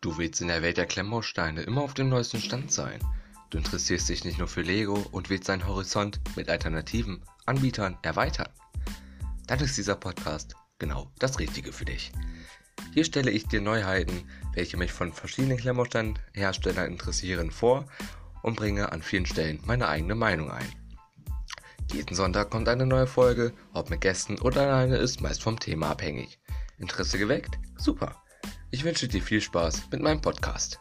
Du willst in der Welt der Klemmbausteine immer auf dem neuesten Stand sein. Du interessierst dich nicht nur für Lego und willst deinen Horizont mit alternativen Anbietern erweitern. Dann ist dieser Podcast genau das Richtige für dich. Hier stelle ich dir Neuheiten, welche mich von verschiedenen Klemmbausteinherstellern interessieren, vor und bringe an vielen Stellen meine eigene Meinung ein. Jeden Sonntag kommt eine neue Folge, ob mit Gästen oder alleine ist meist vom Thema abhängig. Interesse geweckt? Super. Ich wünsche dir viel Spaß mit meinem Podcast.